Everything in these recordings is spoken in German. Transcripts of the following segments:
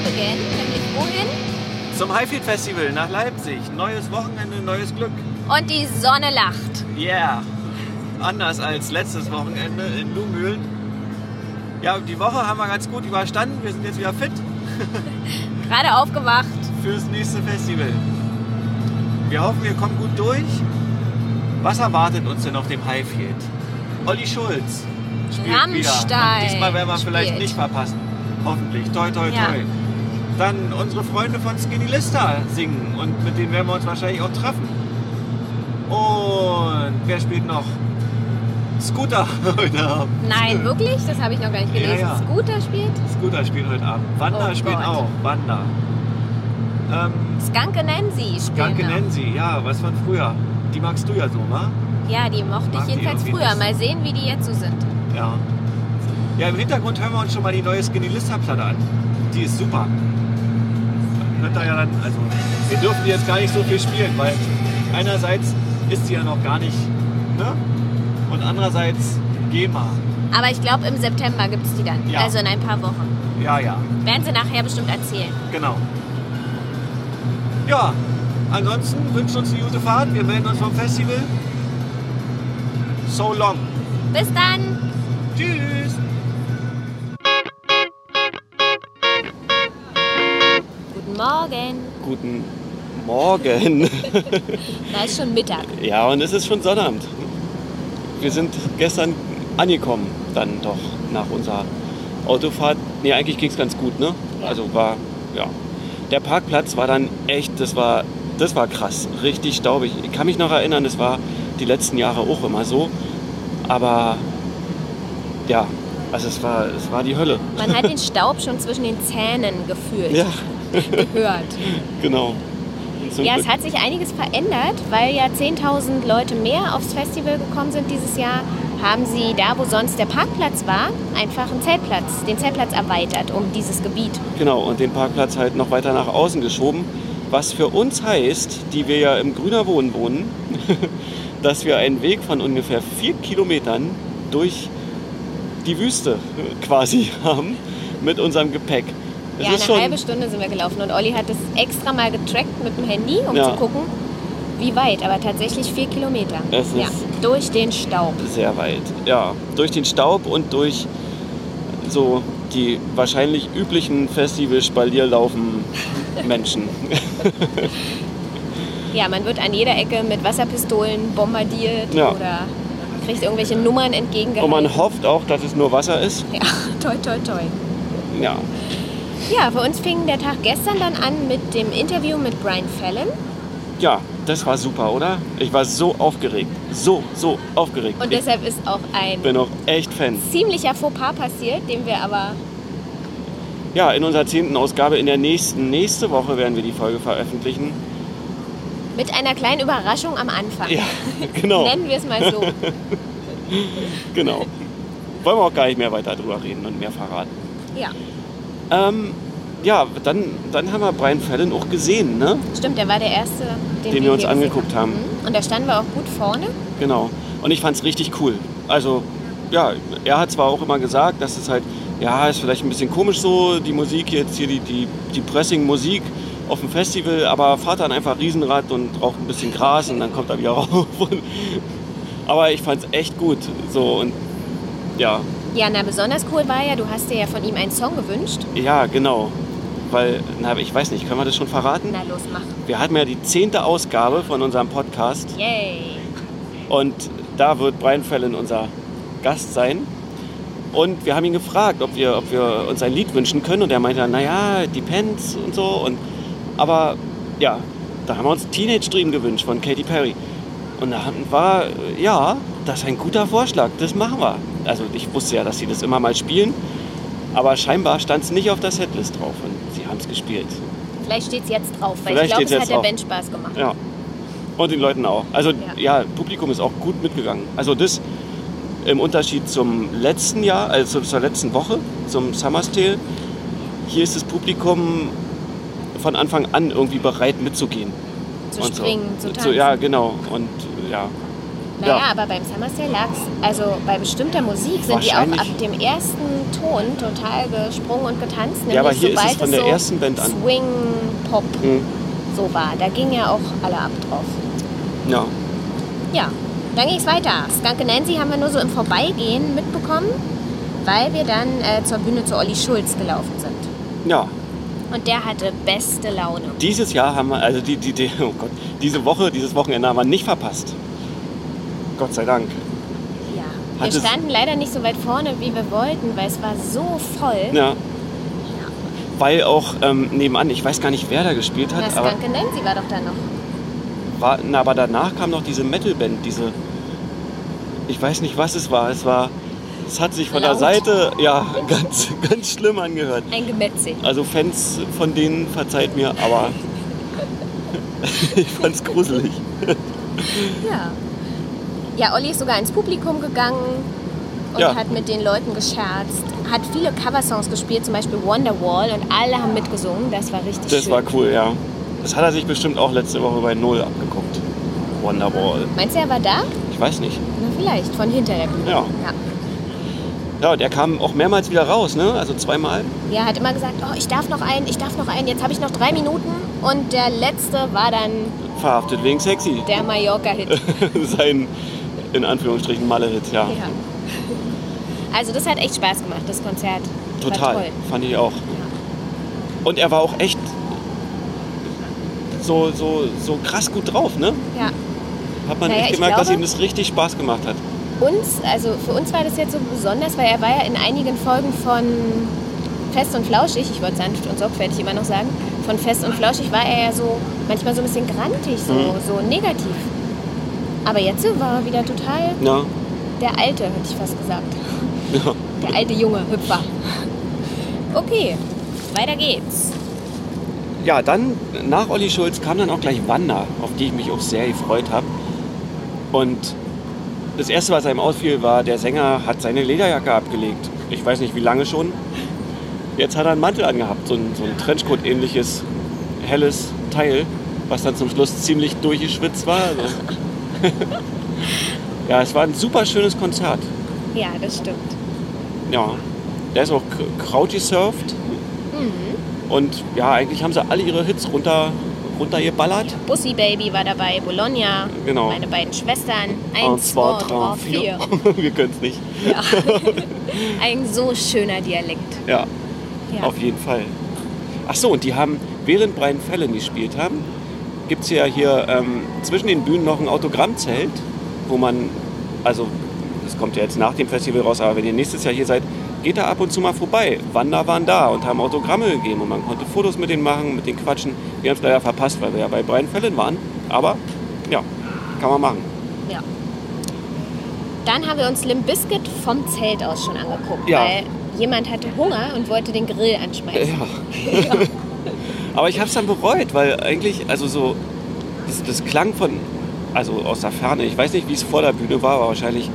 road again. Nämlich wohin? Zum Highfield Festival nach Leipzig. Neues Wochenende, neues Glück. Und die Sonne lacht. Yeah. Anders als letztes Wochenende in Lumülen. Ja, die Woche haben wir ganz gut überstanden. Wir sind jetzt wieder fit Gerade aufgewacht. fürs nächste Festival. Wir hoffen, wir kommen gut durch. Was erwartet uns denn auf dem Highfield? Olli Schulz spielt wieder. Rammstein Und diesmal werden wir vielleicht spielt. nicht verpassen. Hoffentlich. Toi, toi, Ja. Dann unsere Freunde von Skinny Lista singen und mit denen werden wir uns wahrscheinlich auch treffen. Und wer spielt noch? Scooter heute Abend. Nein, wirklich? Das habe ich noch gar nicht gelesen. Ja, ja. Scooter spielt? Scooter spielt heute Abend. Wanda Oh spielt Gott. auch. Wanda. Ähm, Skanke Nancy spielt noch. Nancy, ja, was von früher. Die magst du ja so, wa? Ja, die mochte Mag ich jedenfalls früher. Mal sehen, wie die jetzt so sind. Ja. Ja, im Hintergrund hören wir uns schon mal die neue Skinny Lista Platte an. Die ist super. Hört da ja dann, also, wir dürfen die jetzt gar nicht so viel spielen, weil einerseits ist sie ja noch gar nicht, ne? Und andererseits GEMA. Aber ich glaube, im September gibt es die dann. Ja. Also in ein paar Wochen. Ja, ja, Werden sie nachher bestimmt erzählen. genau. Ja, ansonsten wünschen uns eine gute Fahrt. Wir melden uns vom Festival. So long. Bis dann! Tschüss. Morgen. Guten Morgen. Da ist schon Mittag. Ja, und es ist schon Sonnabend. Wir sind gestern angekommen, dann doch nach unserer Autofahrt. Nee, eigentlich ging es ganz gut, ne? Also war, ja. Der Parkplatz war dann echt, das war, das war krass, richtig staubig. Ich kann mich noch erinnern, das war die letzten Jahre auch immer so. Aber ja, also es war, es war die Hölle. Man hat den Staub schon zwischen den Zähnen gefühlt, Ja, gehört. genau. Ja, Glück. es hat sich einiges verändert, weil ja 10.000 Leute mehr aufs Festival gekommen sind dieses Jahr. Haben sie da, wo sonst der Parkplatz war, einfach einen Zeltplatz, den Zeltplatz erweitert um dieses Gebiet. Genau, und den Parkplatz halt noch weiter nach außen geschoben. Was für uns heißt, die wir ja im Grüner Wohnen wohnen, dass wir einen Weg von ungefähr vier Kilometern durch die Wüste quasi haben mit unserem Gepäck. Es ja, eine halbe Stunde sind wir gelaufen und Olli hat es extra mal getrackt mit dem Handy, um Ja. zu gucken, wie weit. Aber tatsächlich vier Kilometer. Es ja, ist- durch den Staub. sehr weit. Ja, durch den Staub und durch so die wahrscheinlich üblichen Festival-Spalierlaufen Menschen. Ja, man wird an jeder Ecke mit Wasserpistolen bombardiert Ja. oder kriegt irgendwelche Nummern entgegengehalten. Und man hofft auch, dass es nur Wasser ist. Ja, toi, toi, toi. Ja, Ja, für uns fing der Tag gestern dann an mit dem Interview mit Brian Fallon. Ja, das war super, oder? Ich war so aufgeregt. So, so aufgeregt. Und deshalb ist auch ein bin auch echt Fan. ziemlicher Fauxpas passiert, den wir aber Ja, in unserer zehnten Ausgabe in der nächsten, nächste Woche werden wir die Folge veröffentlichen. mit einer kleinen Überraschung am Anfang. Ja, genau, Nennen wir es mal so. genau. Wollen wir auch gar nicht mehr weiter drüber reden und mehr verraten. Ja, Ähm, ja, dann, dann haben wir Brian Fallon auch gesehen, ne? stimmt, der war der erste, den, Den wir uns angeguckt haben. Mhm. Und da standen wir auch gut vorne. Genau. Und ich fand es richtig cool. Also, ja, er hat zwar auch immer gesagt, dass es halt, ja, ist vielleicht ein bisschen komisch so, die Musik jetzt hier, die, die, die Pressing-Musik auf dem Festival, aber fahrt dann einfach Riesenrad und raucht ein bisschen Gras und dann kommt er wieder rauf. Aber ich fand es echt gut. So und ja, Ja, na, besonders cool war ja, du hast dir ja von ihm einen Song gewünscht. ja, genau. Weil, na, ich weiß nicht, können wir das schon verraten? Na los, mach. Wir hatten ja die zehnte Ausgabe von unserem Podcast. Yay. Und da wird Brian Fallon unser Gast sein. Und wir haben ihn gefragt, ob wir, ob wir uns ein Lied wünschen können. Und er meinte, dann, naja, Depends und so. Und, aber ja, da haben wir uns Teenage Dream gewünscht von Katy Perry. Und da war, ja, das ist ein guter Vorschlag, das machen wir. Also ich wusste ja, dass sie das immer mal spielen. Aber scheinbar stand es nicht auf der Setlist drauf und sie haben es gespielt. Vielleicht steht es jetzt drauf, weil Vielleicht ich glaube, es hat der. Band Spaß gemacht. Ja. Und den Leuten auch. Also Ja. ja, Publikum ist auch gut mitgegangen. Also das im Unterschied zum letzten Jahr, also zur letzten Woche, zum Summer's Tale. Hier ist das Publikum von Anfang an irgendwie bereit mitzugehen. Zu und springen, so. zu So, tanzen. ja, genau. Und ja, Naja, Ja. aber beim Summer Sale lag's, also bei bestimmter Musik sind die auch ab dem ersten Ton total gesprungen und getanzt. Ja, aber nämlich hier ist es von der so ersten Band an. Swing, Pop, Hm. so war. Da gingen ja auch alle ab drauf. Ja. Ja, dann ging es weiter. Skunke Nancy haben wir nur so im Vorbeigehen mitbekommen, weil wir dann äh, zur Bühne zu Olli Schulz gelaufen sind. ja. Und der hatte beste Laune. Dieses Jahr haben wir, also die, die, die, oh Gott, diese Woche, dieses Wochenende haben wir nicht verpasst. Gott sei Dank. Ja. Hat Wir standen leider nicht so weit vorne, wie wir wollten, weil es war so voll. Ja. Weil auch ähm, nebenan, ich weiß gar nicht, wer da gespielt hat, aber, Skunke Nancy war doch da noch. war, na, aber danach kam noch diese Metalband, diese, ich weiß nicht, was es war. Es war, es hat sich von der Laut. Seite, ja, ganz, ganz schlimm angehört. Ein Gemetzel. Also Fans von denen verzeiht mir, aber ich fand's gruselig. Ja. Ja, Olli ist sogar ins Publikum gegangen und Ja. hat mit den Leuten gescherzt. Hat viele Coversongs gespielt, zum Beispiel Wonderwall und alle haben mitgesungen. Das war richtig Das schön. war cool, ja. Das hat er sich bestimmt auch letzte Woche bei Null abgeguckt. Wonderwall. Meinst du, er war da? Ich weiß nicht. Na, vielleicht, von hinter der Bühne. Ja. ja. Ja, und er kam auch mehrmals wieder raus, ne? Also zweimal. Ja, hat immer gesagt, oh, ich darf noch einen, ich darf noch einen, jetzt habe ich noch drei Minuten. Und der letzte war dann Verhaftet wegen sexy. der Mallorca-Hit. Sein, in Anführungsstrichen, Malle-Hit, ja. ja. Also das hat echt Spaß gemacht, das Konzert. Total. Fand ich auch. Und er war auch echt so, so, so krass gut drauf, ne? Ja. Hat man Naja, echt gemerkt, dass glaube- ihm das richtig Spaß gemacht hat. Uns, also für uns war das jetzt so besonders, weil er war ja in einigen Folgen von Fest und Flauschig, ich wollte sanft und sorgfältig immer noch sagen, von Fest und Flauschig war er ja so manchmal so ein bisschen grantig, so, Mhm. so negativ. Aber jetzt war er wieder total Ja. der Alte, hätte ich fast gesagt. ja. Der alte junge Hüpfer. Okay, weiter geht's. Ja, dann nach Olli Schulz kam dann auch gleich Wanda, auf die ich mich auch sehr gefreut habe. Und das erste, was einem ausfiel, war, der Sänger hat seine Lederjacke abgelegt. Ich weiß nicht, wie lange schon. Jetzt hat er einen Mantel angehabt, so ein, so ein Trenchcoat-ähnliches, helles Teil, was dann zum Schluss ziemlich durchgeschwitzt war. Also. ja, es war ein super schönes Konzert. Ja, das stimmt. Ja, der ist auch Kraut gesurft. Und ja, eigentlich haben sie alle ihre Hits runter, runtergeballert. Bussi Baby war dabei, Bologna, Genau. meine beiden Schwestern. Und Eins, zwei, drei, vier. Wir können es nicht. Ja. Ein so schöner Dialekt. Ja, Ja. auf jeden Fall. Ach so, und die haben, während Brian Fallon gespielt haben, gibt es ja hier ähm, zwischen den Bühnen noch ein Autogrammzelt, wo man, also das kommt ja jetzt nach dem Festival raus, aber wenn ihr nächstes Jahr hier seid, geht da ab und zu mal vorbei. Wander waren da und haben Autogramme gegeben und man konnte Fotos mit denen machen, mit denen quatschen. Wir haben es leider verpasst, weil wir ja bei Brian Fallon waren. Aber ja, kann man machen. Ja. Dann haben wir uns Limp Bizkit vom Zelt aus schon angeguckt, Ja. weil jemand hatte Hunger und wollte den Grill anschmeißen. Ja. Aber ich habe es dann bereut, weil eigentlich, also so, das, das klang von, also aus der Ferne, ich weiß nicht, wie es vor der Bühne war, war wahrscheinlich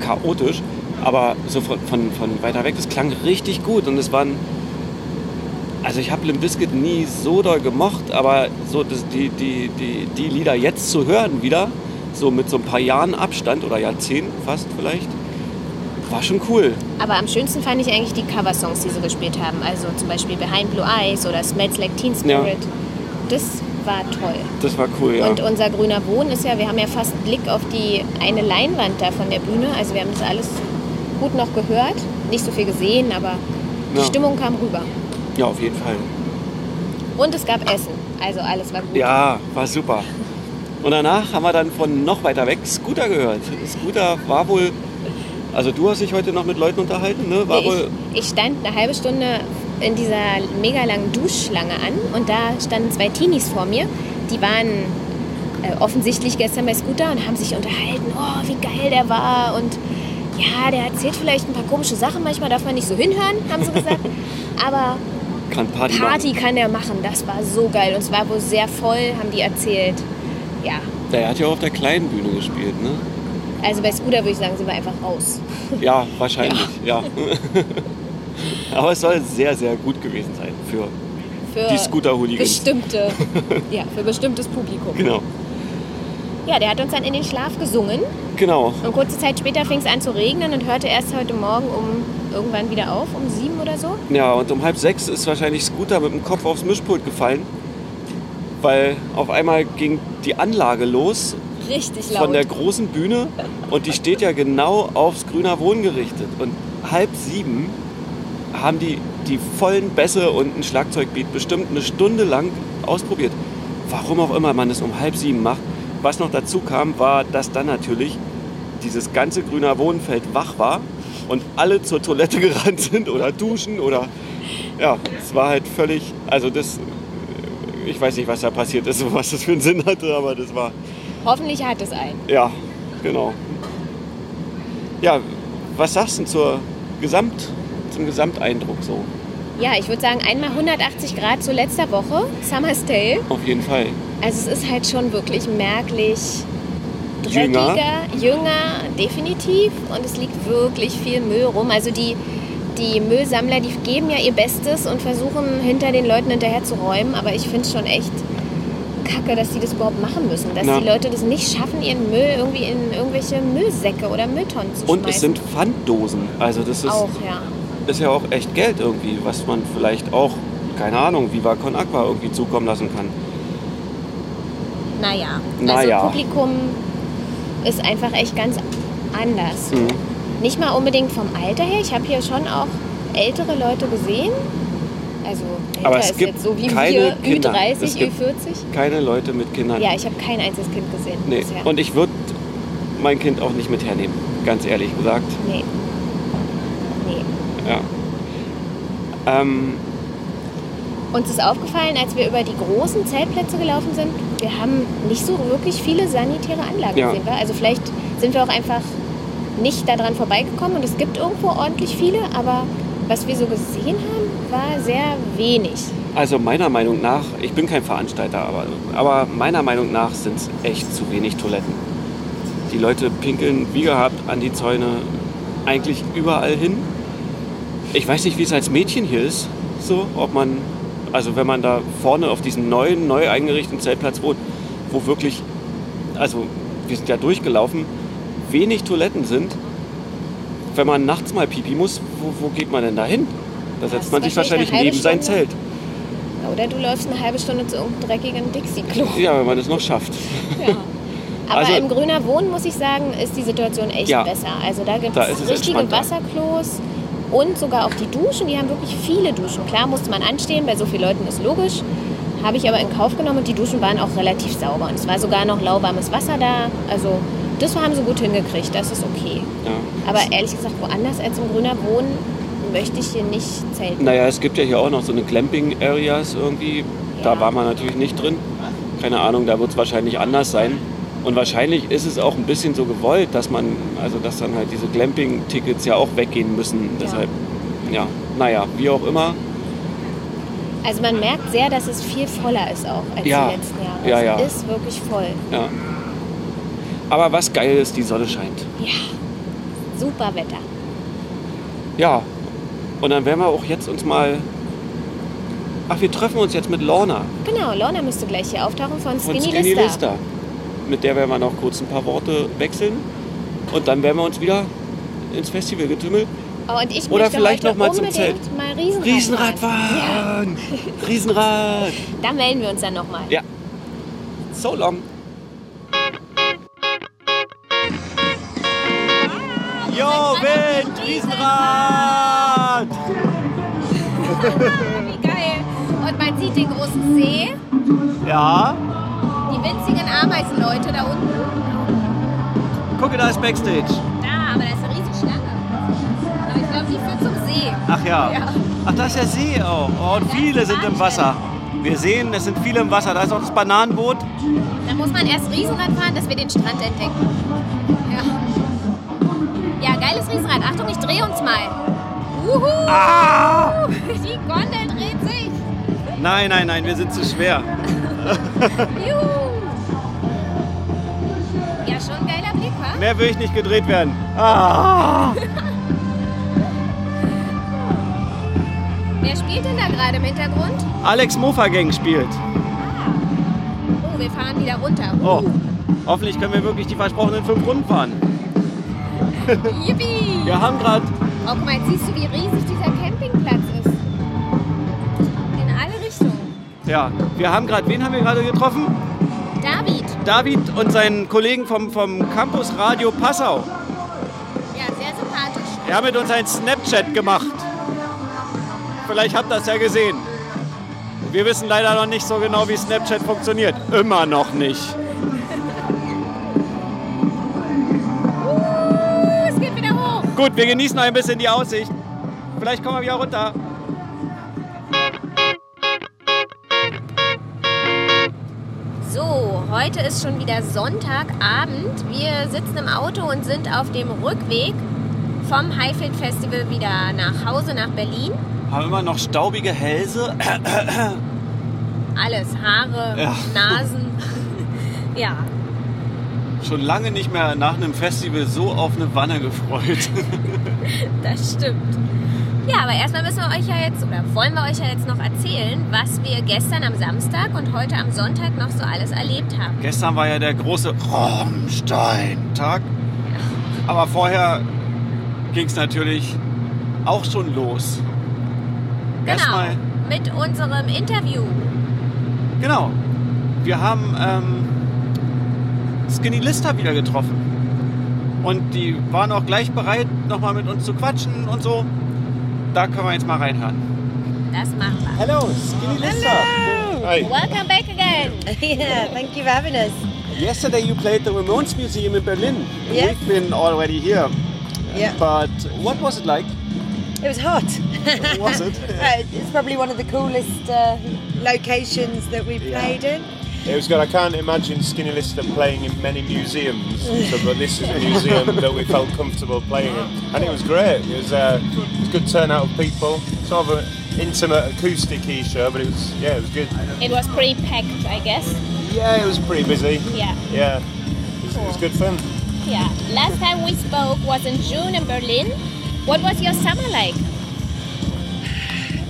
chaotisch, aber so von, von, von weiter weg, das klang richtig gut. Und es waren, also ich habe Limp Bizkit nie so doll gemocht, aber so das, die, die, die, die Lieder jetzt zu hören wieder, so mit so ein paar Jahren Abstand oder Jahrzehnten fast vielleicht, war schon cool. Aber am schönsten fand ich eigentlich die Coversongs, die sie gespielt haben. Also zum Beispiel Behind Blue Eyes oder Smells Like Teen Spirit. Das war toll. Das war cool, ja. Und unser grüner Boden ist ja, wir haben ja fast Blick auf die eine Leinwand da von der Bühne. Also wir haben das alles gut noch gehört. Nicht so viel gesehen, aber die Ja. Stimmung kam rüber. ja, auf jeden Fall. Und es gab Essen. Also alles war gut. Ja, war super. Und danach haben wir dann von noch weiter weg Scooter gehört. Scooter war wohl, also du hast dich heute noch mit Leuten unterhalten, ne? War Nee, wohl, ich, ich stand eine halbe Stunde in dieser mega langen Duschschlange an und da standen zwei Teenies vor mir. Die waren äh, offensichtlich gestern bei Scooter und haben sich unterhalten. Oh, wie geil der war und ja, der erzählt vielleicht ein paar komische Sachen. Manchmal darf man nicht so hinhören, haben sie gesagt. Aber kann Party, Party kann der machen. Das war so geil und es war wohl sehr voll, haben die erzählt. Ja, Der hat ja auch auf der kleinen Bühne gespielt, ne? Also bei Scooter würde ich sagen, sind wir einfach raus. Ja, wahrscheinlich, ja. Aber es soll sehr, sehr gut gewesen sein für Für die Scooter-Hooligans. bestimmte, ja, für bestimmtes Publikum. Genau. Ja, der hat uns dann in den Schlaf gesungen. Genau. Und kurze Zeit später fing es an zu regnen und hörte erst heute Morgen um irgendwann wieder auf, um sieben oder so. Ja, und um halb sechs ist wahrscheinlich Scooter mit dem Kopf aufs Mischpult gefallen. Weil auf einmal ging die Anlage los Richtig laut. von der großen Bühne und die steht ja genau aufs Grüner Wohn gerichtet. Und halb sieben haben die die vollen Bässe und ein Schlagzeugbeat bestimmt eine Stunde lang ausprobiert. Warum auch immer man es um halb sieben macht. Was noch dazu kam, war, dass dann natürlich dieses ganze Grüner Wohnfeld wach war und alle zur Toilette gerannt sind oder duschen oder ja, es war halt völlig, also das, ich weiß nicht, was da passiert ist und was das für einen Sinn hatte, aber das war Hoffentlich hat es einen. ja, genau. Ja, was sagst du zur Gesamt, zum Gesamteindruck so? Ja, ich würde sagen, einmal 180 Grad zu letzter Woche, Summer's Tale. Auf jeden Fall. Also es ist halt schon wirklich merklich Jünger. dreckiger, jünger, definitiv. Und es liegt wirklich viel Müll rum. Also die, die Müllsammler, die geben ja ihr Bestes und versuchen hinter den Leuten hinterher zu räumen. Aber ich finde es schon echt kacke, dass die das überhaupt machen müssen. Dass Ja. die Leute das nicht schaffen, ihren Müll irgendwie in irgendwelche Müllsäcke oder Mülltonnen zu Und schmeißen. es sind Pfanddosen. Also das ist, auch, ja. ist ja auch echt Geld irgendwie, was man vielleicht auch, keine Ahnung, Viva Con Aqua irgendwie zukommen lassen kann. Naja. Naja. Also Publikum ist einfach echt ganz anders. Mhm. Nicht mal unbedingt vom Alter her. Ich habe hier schon auch ältere Leute gesehen. Also Aber es ist gibt jetzt so wie keine wir, Kinder. Ü30, Es gibt- Ü40. Keine Leute mit Kindern. Ja, ich habe kein einziges Kind gesehen nee. bisher. Und ich würde mein Kind auch nicht mit hernehmen, ganz ehrlich gesagt. nee. Nee. Ja. Ähm, Uns ist aufgefallen, als wir über die großen Zeltplätze gelaufen sind, wir haben nicht so wirklich viele sanitäre Anlagen Ja. gesehen. wa? Also vielleicht sind wir auch einfach nicht daran vorbeigekommen und es gibt irgendwo ordentlich viele, aber was wir so gesehen haben, war sehr wenig. Also meiner Meinung nach, ich bin kein Veranstalter, aber, aber meiner Meinung nach sind es echt zu wenig Toiletten. Die Leute pinkeln wie gehabt an die Zäune eigentlich überall hin. Ich weiß nicht, wie es als Mädchen hier ist, so, ob man, also wenn man da vorne auf diesem neuen, neu eingerichteten Zeltplatz wohnt, wo wirklich, also wir sind ja durchgelaufen, wenig Toiletten sind. Wenn man nachts mal pipi muss, wo, wo geht man denn da hin? Da setzt man sich wahrscheinlich neben sein Stunde. Zelt. Oder du läufst eine halbe Stunde zu irgendeinem dreckigen Dixie-Klo. Ja, wenn man es noch schafft. Ja. Aber Also- im Grüner Wohnen, muss ich sagen, ist die Situation echt Ja. besser. Also da gibt es richtige. Wasserklos und sogar auch die Duschen. Die haben wirklich viele Duschen. Klar musste man anstehen, bei so vielen Leuten ist logisch. Habe ich aber in Kauf genommen und die Duschen waren auch relativ sauber. Und es war sogar noch lauwarmes Wasser da. Also das haben sie gut hingekriegt, das ist okay. Ja. Aber ehrlich gesagt, woanders als im Grüner Wohnen möchte ich hier nicht zelten. Naja, es gibt ja hier auch noch so eine Glamping-Areas irgendwie. Da Ja. war man natürlich nicht drin. Keine Ahnung, da wird es wahrscheinlich anders sein. Und wahrscheinlich ist es auch ein bisschen so gewollt, dass man, also dass dann halt diese Glamping-Tickets ja auch weggehen müssen. Deshalb, ja, naja, wie auch immer. Also man merkt sehr, dass es viel voller ist auch als Ja. die letzten Jahre. Ja, ja. Es ist wirklich voll. Ja. Aber was geil ist, die Sonne scheint. Ja, super Wetter. Ja. Und dann werden wir auch jetzt uns mal. Ach, wir treffen uns jetzt mit Lorna Genau, Lorna müsste gleich hier auftauchen von von Skinny, Skinny Lister. Lister. Mit der werden wir noch kurz ein paar Worte wechseln. Und dann werden wir uns wieder ins Festival getümmelt. Oh, und ich Oder vielleicht noch mal zum Zelt. mal Riesenrad, Riesenrad fahren. Ja! Riesenrad! da melden wir uns dann nochmal. Ja. So long. Wind! Riesenrad! Wie geil. Und man sieht den großen See, Ja, die winzigen Ameisenleute da unten. gucke, da ist Backstage. Da, aber da ist eine riesige Schlange. Aber ich glaube, die führt zum See. Ach ja. Ja. Ach, da ist der See auch. Oh, und viele sind im Wasser. Wir sehen, es sind viele im Wasser. Da ist auch das Bananenboot. Da muss man erst Riesenrad fahren, dass wir den Strand entdecken. Ja. Ja, geiles Riesenrad. Achtung, ich drehe uns mal. Uhu! Ah! Die Gondel dreht sich. Nein, nein, nein, wir sind zu schwer. Juhu! Ja, schon ein geiler Blick, wa? Mehr will ich nicht gedreht werden. Ah! Wer spielt denn da gerade im Hintergrund? Alex Mofa Gang spielt. Oh, wir fahren wieder runter. Oh. Hoffentlich können wir wirklich die versprochenen fünf Runden fahren. Yippie! Wir haben gerade Oh, guck mal, jetzt siehst du, wie riesig dieser Campingplatz ist. In alle Richtungen. Ja, wir haben gerade, wen haben wir gerade getroffen? David. David und seinen Kollegen vom, vom Campus Radio Passau. Ja, sehr sympathisch. Er hat mit uns ein Snapchat gemacht. Vielleicht habt ihr das ja gesehen. Wir wissen leider noch nicht so genau, wie Snapchat funktioniert. Immer noch nicht. Gut, wir genießen noch ein bisschen die Aussicht. Vielleicht kommen wir wieder runter. So, heute ist schon wieder Sonntagabend. Wir sitzen im Auto und sind auf dem Rückweg vom Highfield Festival wieder nach Hause, nach Berlin. Haben immer noch staubige Hälse. Alles, Haare, Ja. Nasen. ja, Schon lange nicht mehr nach einem Festival so auf eine Wanne gefreut. das stimmt. Ja, aber erstmal müssen wir euch ja jetzt, oder wollen wir euch ja jetzt noch erzählen, was wir gestern am Samstag und heute am Sonntag noch so alles erlebt haben. Gestern war ja der große Rammstein-Tag. Aber vorher ging es natürlich auch schon los. Genau, Erstmal, mit unserem Interview. genau. Wir haben ähm, Skinny Lister wieder getroffen. Und die waren auch gleich bereit, nochmal mit uns zu quatschen und so. Da können wir jetzt mal reinhören. Das machen wir. Hello, Skinny Lister. Hi. Welcome back again. Yeah, thank you for having us. Yesterday you played the Ramones Museum in Berlin. Yeah. We've been already here. Yeah. But what was it like? It was hot. Was it? Uh, it's probably one of the coolest uh, locations that we've Yeah. played in. It was good. I can't imagine Skinny Lister playing in many museums, so, but this is a museum that we felt comfortable playing in, and it was great. It was, uh, it was a good turnout of people. Sort of an intimate acoustic-y show, but it was yeah, it was good. It was pretty packed, I guess. Yeah, it was pretty busy. Yeah. Yeah, it was, it was good fun. Yeah. Last time we spoke was in June in Berlin. What was your summer like?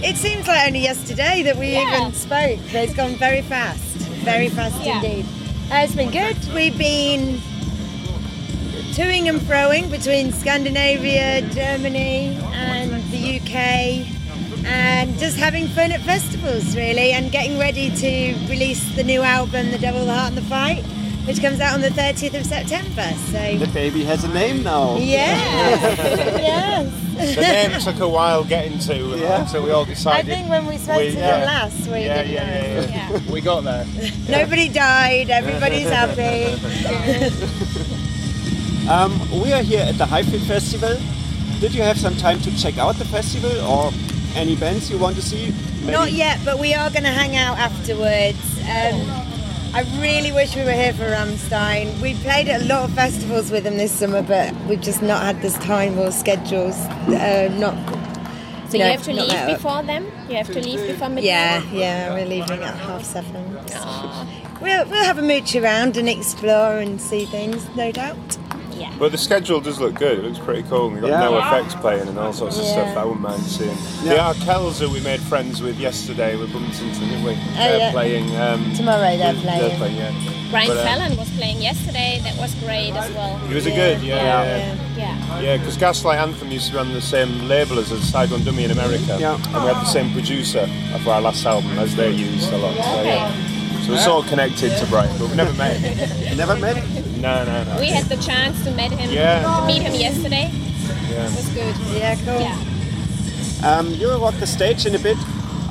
It seems like only yesterday that we Yeah. even spoke. but It's gone very fast, very fast Yeah. indeed. Uh, it's been good. We've been toing and froing between Scandinavia, Germany, and the UK, and just having fun at festivals, really, and getting ready to release the new album, The Devil, the Heart, and the Fight, which comes out on the 30th of September. So, The baby has a name now. yes, yes. The name took a while getting to Yeah. until we all decided. I think when we spoke We- to yeah. them last, we yeah, didn't yeah, know. yeah, yeah, We got there. Nobody died. Everybody's happy. Um, we are here at the Highfield Festival. Did you have some time to check out the festival or any bands you want to see? Maybe- Not yet, but we are going to hang out afterwards. Um, I really wish we were here for Ramstein. We played at a lot of festivals with them this summer, but we've just not had this time or schedules. Uh, not. So No, you have to leave that. before them? You have to leave before midnight? Yeah, yeah, we're leaving at half seven. Aw, We'll, we'll have a mooch around and explore and see things, no doubt. yeah. But the schedule does look good. It looks pretty cool. We've got Yeah. no effects playing and all sorts of Yeah. stuff. I wouldn't mind seeing. Yeah. The Arkels that we made friends with yesterday with Bumpington, didn't we? they're Oh, yeah. playing. Um, Tomorrow they're They're playing. playing, yeah. Brian But, uh, Fallon was playing yesterday. That was great as well. It was a good, yeah. Yeah, Yeah, yeah. Yeah. yeah. Because Gaslight Anthem used to be on the same label as a Side One Dummy in America. Yeah. And we had the same producer of our last album as they used a lot. So, yeah. So we're sort of connected to Brian, but we've never met him. Never met? No, no, no. We had the chance to meet him, Yeah. to meet him yesterday. Yeah. It was good. Yeah, cool. Yeah. Um, you will walk the stage in a bit.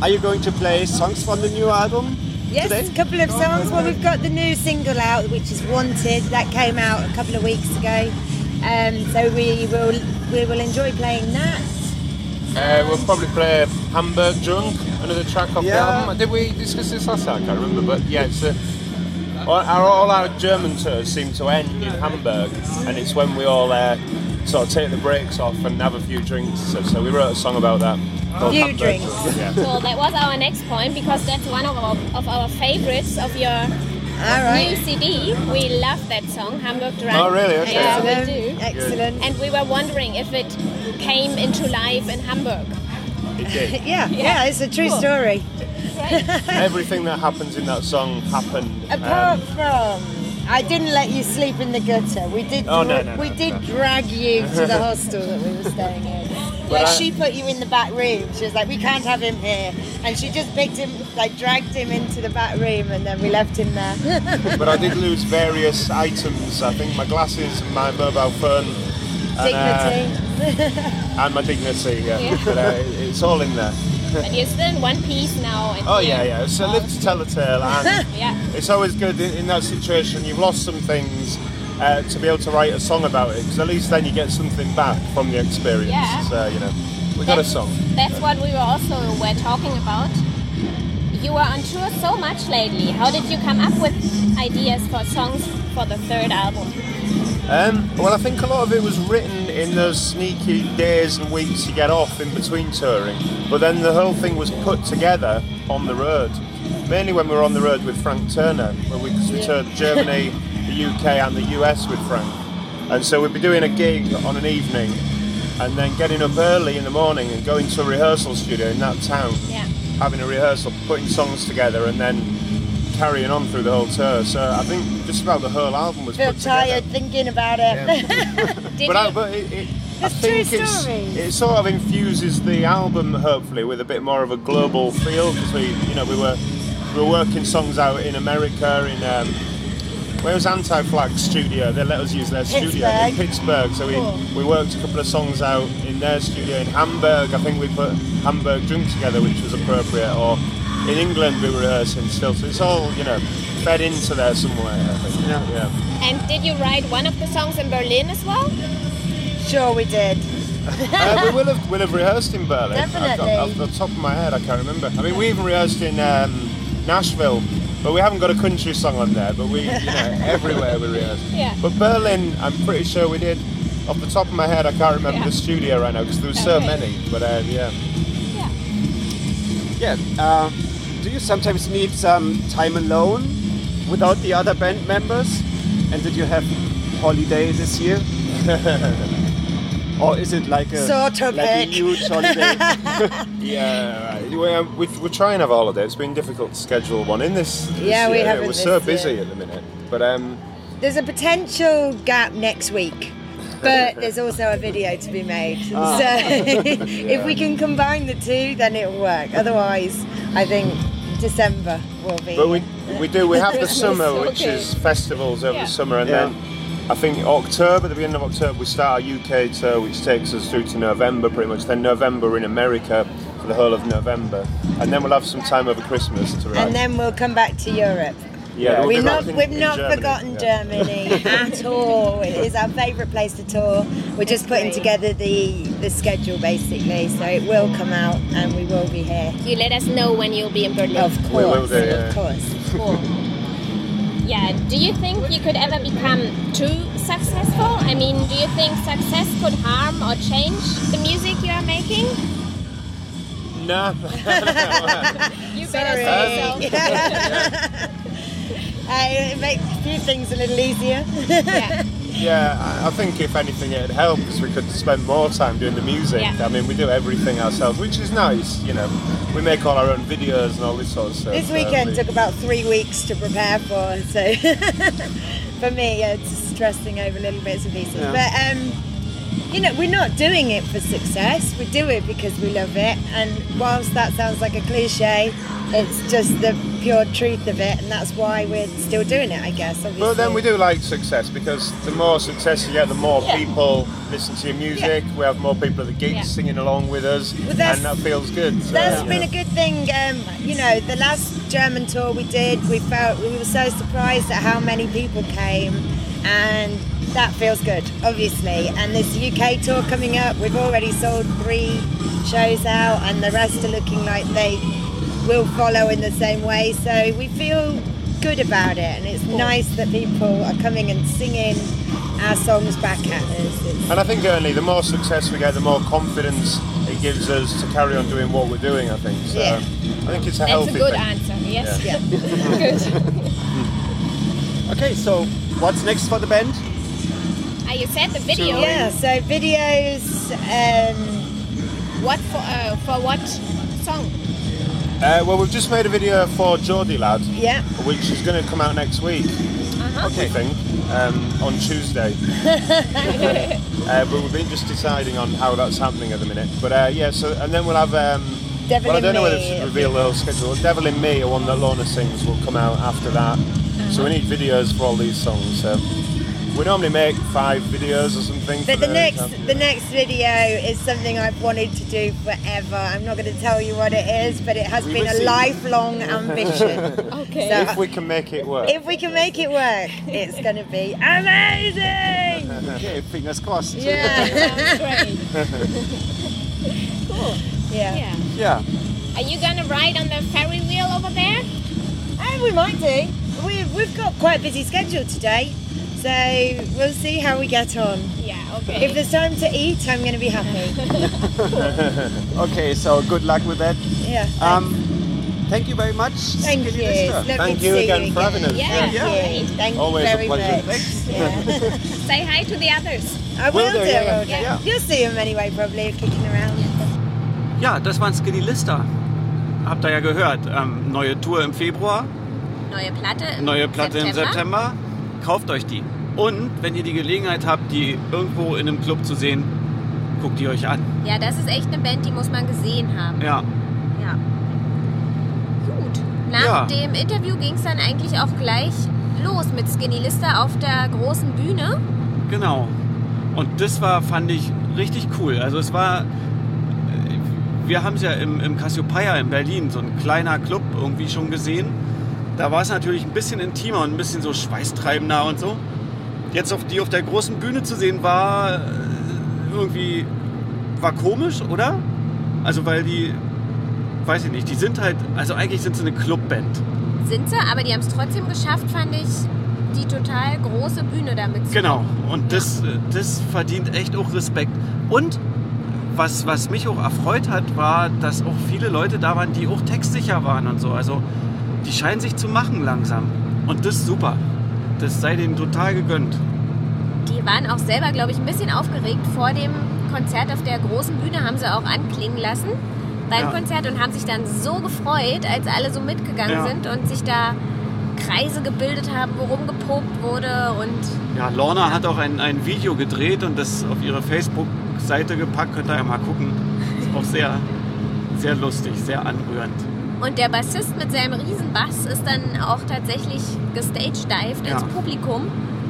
Are you going to play songs from the new album Yes, today? a couple of songs. Well, we've got the new single out, which is "Wanted." That came out a couple of weeks ago. Um, so we will we will enjoy playing that. Uh, we'll probably play Hamburg Drunk, another track off the album. Did we discuss this last time? I can't remember, but yeah, it's a, all, our, all our German tours seem to end in Hamburg, and it's when we all uh, sort of take the brakes off and have a few drinks. So, so we wrote a song about that. called Few Hamburg drinks. Drunk, Yeah. So that was our next point because that's one of our, of our favorites of your All right. new CD. We love that song, Hamburg Drunk. Oh, really? Okay. Yeah, we Excellent. do. Excellent. And we were wondering if it came into life in Hamburg. It did. Yeah, yeah, it's a true Cool. story. Right? Everything that happens in that song happened. um, Apart from I didn't let you sleep in the gutter. We did. Oh, no, no, we did no. drag you to the hostel that we were staying in. Where I- she put you in the back room. She was like, "We can't have him here," and she just picked him, like dragged him into the back room, and then we left him there. But I did lose various items. I think my glasses and my mobile phone. And, uh, Dignity. and my dignity, yeah. Yeah. But uh, it's all in there. But you're still in one piece now. Oh yeah, yeah. So live to tell a tale, and Yeah. it's always good in, in that situation. You've lost some things uh, to be able to write a song about it, because at least then you get something back from the experience. Yeah. So you know, we got a song. That's what we were also were talking about. You were on tour so much lately. How did you come up with ideas for songs for the third album? Um, well, I think a lot of it was written in those sneaky days and weeks you get off in between touring. But then the whole thing was put together on the road. Mainly when we were on the road with Frank Turner, where we, 'cause we toured Germany, the UK, and the US with Frank. And so we'd be doing a gig on an evening, and then getting up early in the morning and going to a rehearsal studio in that town, Yeah. having a rehearsal, putting songs together, and then carrying on through the whole tour. So I think just about the whole album was Feel put together. tired thinking about it. Did But. I, but it, it, I It's true think it's, it sort of infuses the album hopefully with a bit more of a global feel because we, you know, we were we were working songs out in America in um, where was Anti Flag Studio? They let us use their studio in Pittsburgh. Pittsburgh. So we, Cool. we worked a couple of songs out in their studio in Hamburg. I think we put Hamburg Drunk together, which was appropriate. Or in England we were rehearsing still. So it's all you know fed into there somewhere. I think. Yeah. yeah. and did you write one of the songs in Berlin as well? sure, we did. uh, we will have will have rehearsed in Berlin. I've got- Definitely. off the top of my head, I can't remember. I mean, we even rehearsed in um, Nashville, but we haven't got a country song on there. But we, you know, everywhere we rehearsed. Yeah. But Berlin, I'm pretty sure we did. Off the top of my head, I can't remember Yeah. the studio right now because there were so many. But uh, yeah. Yeah. Yeah. Uh, do you sometimes need some time alone without the other band members? And did you have holiday this year? or is it like a Sort of like a ick. huge holiday? Yeah, we, uh, we, we're trying to have a holiday. It's been difficult to schedule one in this. this Yeah, we year. haven't We're so this busy year. at the minute. But um, There's a potential gap next week, but there's also a video to be made. Ah. So if we can combine the two, then it'll work. Otherwise, I think December will be. But we, we do, we have the summer, which is festivals over Yeah. the summer, and Yeah. then I think October, the beginning of October, we start our UK tour, which takes us through to November pretty much. Then November in America for the whole of November, and then we'll have some time over Christmas to write. and then we'll come back to Europe. Yeah, we'll We've not, we've in not Germany, forgotten yeah. Germany at all. It is our favourite place to tour. We're just putting great. together the, the schedule basically, so it will come out and we will be here. You let us know when you'll be in Berlin. Of We will course, do, yeah. of course. Cool. Yeah. Do you think you could ever become too successful? I mean, do you think success could harm or change the music you are making? No. You Sorry. better say so. Uh, it makes a few things a little easier. Yeah. yeah, I- I think if anything it'd help because we could spend more time doing the music. Yeah. I mean, we do everything ourselves, which is nice, you know. We make all our own videos and all this sort of stuff. This weekend we- took about three weeks to prepare for, so for me, yeah, it's stressing over little bits and pieces. Yeah. But um, you know, we're not doing it for success. We do it because we love it. And whilst that sounds like a cliche, it's just the pure truth of it, and that's why we're still doing it. I guess. Obviously. But then we do like success because the more success you get, the more Yeah. people listen to your music. We have more people at the gigs Yeah. singing along with us, Well, and that feels good. So, That's been a good thing. Um, you know, the last German tour we did, we felt we were so surprised at how many people came, and that feels good, obviously. And this UK tour coming up, we've already sold three shows out, and the rest are looking like they will follow in the same way. So we feel good about it, and it's nice that people are coming and singing our songs back at us. It's, And I think only the more success we get, the more confidence it gives us to carry on doing what we're doing. I think. So Yeah. I think it's a That's a good thing. answer. Yes. yeah. Good. okay, so what's next for the band? Ah, you said the video. Yeah, so videos. Um, What for? Uh, for what song? Uh, well, we've just made a video for Geordie Lad, yeah. which is going to come out next week. Uh-huh. we think, um, on Tuesday. uh, but we've been just deciding on how that's happening at the minute. But uh, yeah, so and then we'll have. Um, Devil well, I don't know whether to reveal the whole schedule. Devil in Me, a one that Lorna sings, will come out after that. So we need videos for all these songs. So we normally make five videos or something. But for the next the next video is something I've wanted to do forever. I'm not going to tell you what it is, but it has We been a see. lifelong ambition. Okay. So- if we can make it work. if we can make it work, it's going to be amazing. Okay, fingers crossed. Yeah. Cool. yeah. Yeah. Ja, Are you gonna ride on the Ferry wheel over there? And we might do. We, we've got quite a busy schedule today, so we'll see how we get on. Yeah. Okay. If there's time to eat, I'm going to be happy. okay, so good luck with that. Yeah. Um, thank you very much. Thank you. Skinny It's Lister. Thank you again you for having us. Yeah. Thank Yeah. you. Thank Always a you very pleasure. much. Yeah. Say hi to the others. I will, Will do, do. yeah, yeah. You'll see them anyway, probably kicking around. Ja, das waren Skinny Lister. Habt ihr ja gehört. Ähm, neue Tour im Februar, Neue Platte. Im neue Platte im September. Kauft euch die. Und wenn ihr die Gelegenheit habt, die irgendwo in einem Club zu sehen, guckt die euch an. Ja, das ist echt eine Band, die muss man gesehen haben. Ja, Ja. Gut. Nach Ja. dem Interview ging es dann eigentlich auch gleich los mit Skinny Lister auf der großen Bühne. genau. Und das war, fand ich, richtig cool. Also es war, wir haben es ja im, im Cassiopeia in Berlin, so ein kleiner Club irgendwie schon gesehen. Da war es natürlich ein bisschen intimer und ein bisschen so schweißtreibender und so. Jetzt auf die auf der großen Bühne zu sehen war äh, irgendwie war komisch, oder? Also weil die, weiß ich nicht, die sind halt, also eigentlich sind sie eine Clubband. Sind sie, aber die haben es trotzdem geschafft, fand ich, die total große Bühne damit zu Genau. Und das, äh, das verdient echt auch Respekt. Und was, was mich auch erfreut hat, war, dass auch viele Leute da waren, die auch textsicher waren und so. Also die scheinen sich zu machen langsam. Und das ist super. Das sei denen total gegönnt. Die waren auch selber, glaube ich, ein bisschen aufgeregt vor dem Konzert auf der großen Bühne, haben sie auch anklingen lassen beim Ja. Konzert und haben sich dann so gefreut, als alle so mitgegangen Ja. sind und sich da Kreise gebildet haben, wo rumgepokt wurde und Ja, Lorna hat auch ein, ein Video gedreht und das auf ihre Facebook-Seite gepackt. Könnt ihr ja mal gucken. Ist auch sehr, sehr lustig, sehr anrührend. Und der Bassist mit seinem riesen Bass ist dann auch tatsächlich gestagedived Ja. ins Publikum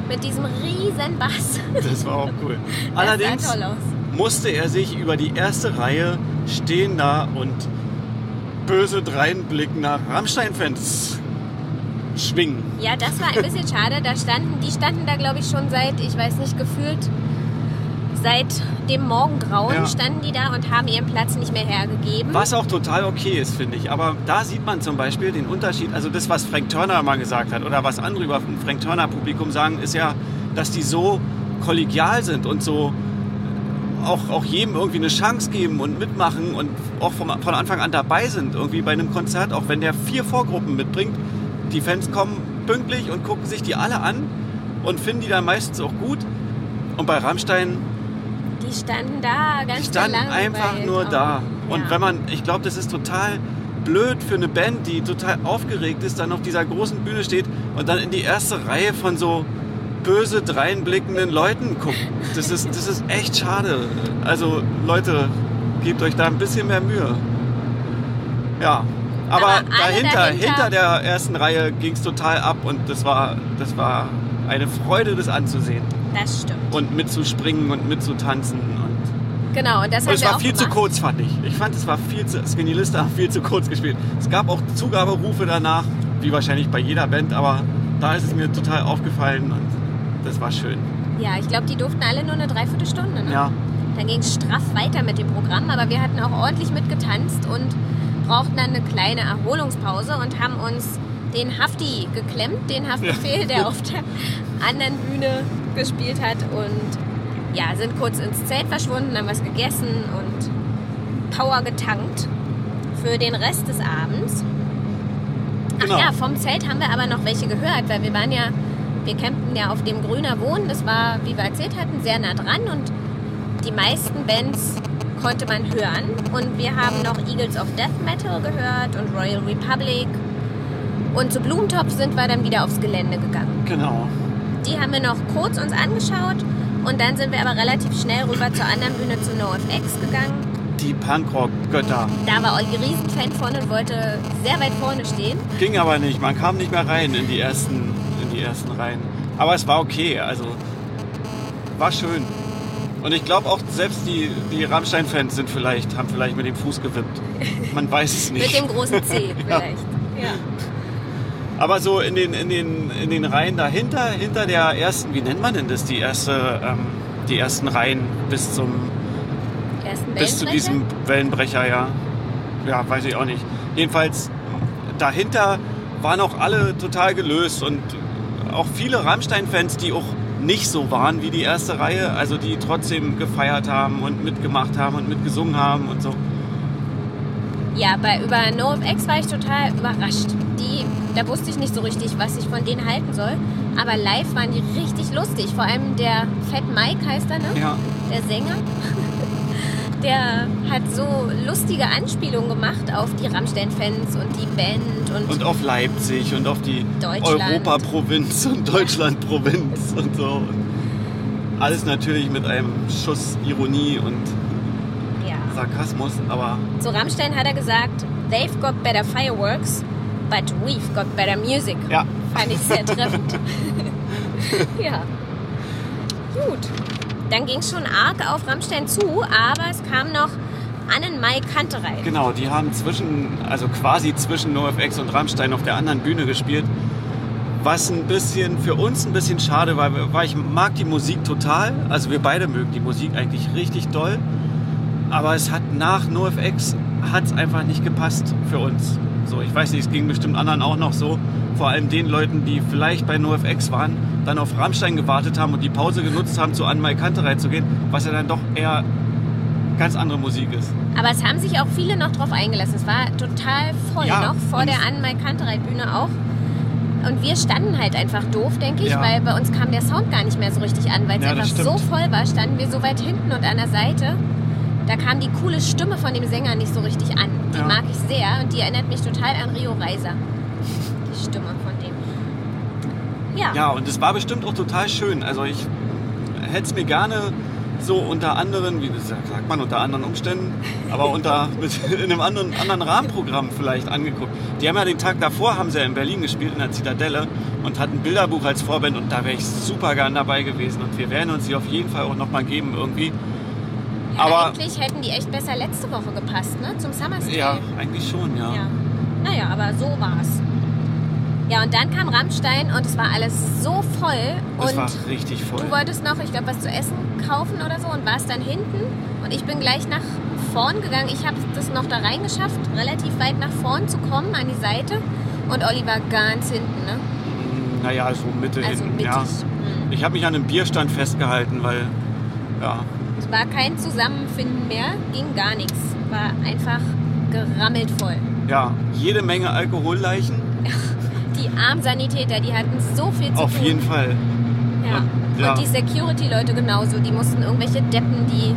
mit diesem riesen Bass. Das war auch cool. Allerdings sah toll aus. musste er sich über die erste Reihe stehen da und böse dreinblicken nach Rammstein-Fans schwingen. Ja, das war ein bisschen schade. Da standen, die standen da, glaube ich, schon seit, ich weiß nicht, gefühlt seit dem Morgengrauen Ja. standen die da und haben ihren Platz nicht mehr hergegeben. Was auch total okay ist, finde ich. Aber da sieht man zum Beispiel den Unterschied. Also das, was Frank Turner mal gesagt hat oder was andere über ein Frank Turner Publikum sagen, ist ja, dass die so kollegial sind und so auch, auch jedem irgendwie eine Chance geben und mitmachen und auch vom, von Anfang an dabei sind. Irgendwie bei einem Konzert, auch wenn der vier Vorgruppen mitbringt. Die Fans kommen pünktlich und gucken sich die alle an und finden die dann meistens auch gut. Und bei Rammstein Die standen da ganz die standen einfach nur auch. da. Und Ja. wenn man, ich glaube, das ist total blöd für eine Band, die total aufgeregt ist, dann auf dieser großen Bühne steht und dann in die erste Reihe von so böse dreinblickenden Leuten guckt. Das ist, das ist echt schade. Also Leute, gebt euch da ein bisschen mehr Mühe. Ja. Aber, Aber dahinter, dahinter- hinter der ersten Reihe ging es total ab und das war, das war eine Freude, das anzusehen Das stimmt. und mitzuspringen und mitzutanzen und Genau, und das und haben es wir war auch viel zu gemacht. kurz, fand ich. Ich fand, es war viel zu, Skinny Lister haben viel zu kurz gespielt. Es gab auch Zugaberufe danach, wie wahrscheinlich bei jeder Band, aber da ist es mir total aufgefallen und das war schön. Ja, ich glaube, die durften alle nur eine Dreiviertelstunde. Ne? Ja, Dann ging es straff weiter mit dem Programm, aber wir hatten auch ordentlich mitgetanzt und brauchten dann eine kleine Erholungspause und haben uns den Hafti geklemmt, den Haftbefehl, der auf der anderen Bühne gespielt hat und ja, sind kurz ins Zelt verschwunden, haben was gegessen und Power getankt für den Rest des Abends. Ach Genau. ja, vom Zelt haben wir aber noch welche gehört, weil wir waren ja, wir campten ja auf dem Grüner Wohnen. Das war, wie wir erzählt hatten, sehr nah dran und die meisten Bands konnte man hören. Und wir haben noch Eagles of Death Metal gehört und Royal Republic Und zu Blumentopf sind wir dann wieder aufs Gelände gegangen. Genau. Die haben wir noch kurz uns angeschaut und dann sind wir aber relativ schnell rüber zur anderen Bühne zu NoFX gegangen. Die Punkrock-Götter. Da war Olli Riesenfan von und wollte sehr weit vorne stehen. Ging aber nicht. Man kam nicht mehr rein in die ersten, in die ersten Reihen. Aber es war okay. Also war schön. Und ich glaube auch selbst die, die Rammstein-Fans sind vielleicht, haben vielleicht mit dem Fuß gewippt. Man weiß es nicht. Mit dem großen C vielleicht. Ja. Aber so in den, in den, in den Reihen dahinter, hinter der ersten, wie nennt man denn das, die erste, ähm, die ersten Reihen bis zum, Ersten bis zu diesem Wellenbrecher, ja. Ja, weiß ich auch nicht. Jedenfalls dahinter waren auch alle total gelöst und auch viele Rammstein-Fans, die auch nicht so waren wie die erste Reihe, also die trotzdem gefeiert haben und mitgemacht haben und mitgesungen haben und so. Ja, bei, über NoFX war ich total überrascht. Die, da wusste ich nicht so richtig, was ich von denen halten soll. Aber live waren die richtig lustig. Vor allem der Fat Mike heißt er, ne? Ja. Der Sänger. Der hat so lustige Anspielungen gemacht auf die Rammstein-Fans und die Band und, Und auf Leipzig und auf die. Europaprovinz und Deutschlandprovinz und so. Alles natürlich mit einem Schuss Ironie und ja. Sarkasmus, aber Zu Rammstein hat er gesagt, they've got better fireworks, but we've got better music. ja, Fand ich sehr treffend. ja. Gut. Dann ging es schon arg auf Rammstein zu, aber es kam noch Annenmai Kanterei. genau, die haben zwischen, also quasi zwischen NoFX und Rammstein auf der anderen Bühne gespielt. Was ein bisschen für uns ein bisschen schade war, weil ich mag die Musik total. Also wir beide mögen die Musik eigentlich richtig doll. Aber es hat nach NoFX hat es einfach nicht gepasst für uns. So, ich weiß nicht, es ging bestimmt anderen auch noch so. Vor allem den Leuten, die vielleicht bei NoFX waren, dann auf Rammstein gewartet haben und die Pause genutzt haben, zu Anmai Kanterei zu gehen, was ja dann doch eher ganz andere Musik ist. Aber es haben sich auch viele noch drauf eingelassen. Es war total voll Ja, noch, vor der Annenmai Kanterei Bühne auch. Und wir standen halt einfach doof, denke ich, Ja. weil bei uns kam der Sound gar nicht mehr so richtig an, weil es Ja, einfach so voll war, standen wir so weit hinten und an der Seite. Da kam die coole Stimme von dem Sänger nicht so richtig an. Die Ja. mag ich sehr und die erinnert mich total an Rio Reiser. Die Stimme von dem. Ja. Ja, und es war bestimmt auch total schön. Also ich hätte es mir gerne so unter anderen, wie sagt man, unter anderen Umständen, aber unter mit, in einem anderen, anderen Rahmenprogramm vielleicht angeguckt. Die haben ja den Tag davor, haben sie ja in Berlin gespielt, in der Zitadelle und hatten ein Bilderbuch als Vorband und da wäre ich super gern dabei gewesen und wir werden uns die auf jeden Fall auch nochmal geben irgendwie. Aber- eigentlich hätten die echt besser letzte Woche gepasst, ne? Zum Summer. Ja, eigentlich schon, ja. Ja. Naja, aber so war's. Ja, und dann kam Rammstein und es war alles so voll. Es und war richtig voll. du wolltest noch, ich glaube, was zu essen kaufen oder so und warst dann hinten. Und ich bin gleich nach vorn gegangen. Ich habe das noch da reingeschafft, relativ weit nach vorn zu kommen, an die Seite. Und Olli war ganz hinten, ne? Naja, so Mitte Also hinten, mittig. ja. Mhm. Ich habe mich an einem Bierstand festgehalten, weil, ja, Es war kein Zusammenfinden mehr, ging gar nichts. War einfach gerammelt voll. ja, jede Menge Alkoholleichen. Die Armsanitäter, die hatten so viel zu Auf tun. jeden Fall. Ja. Und- ja. Und die Security-Leute genauso. Die mussten irgendwelche Deppen, die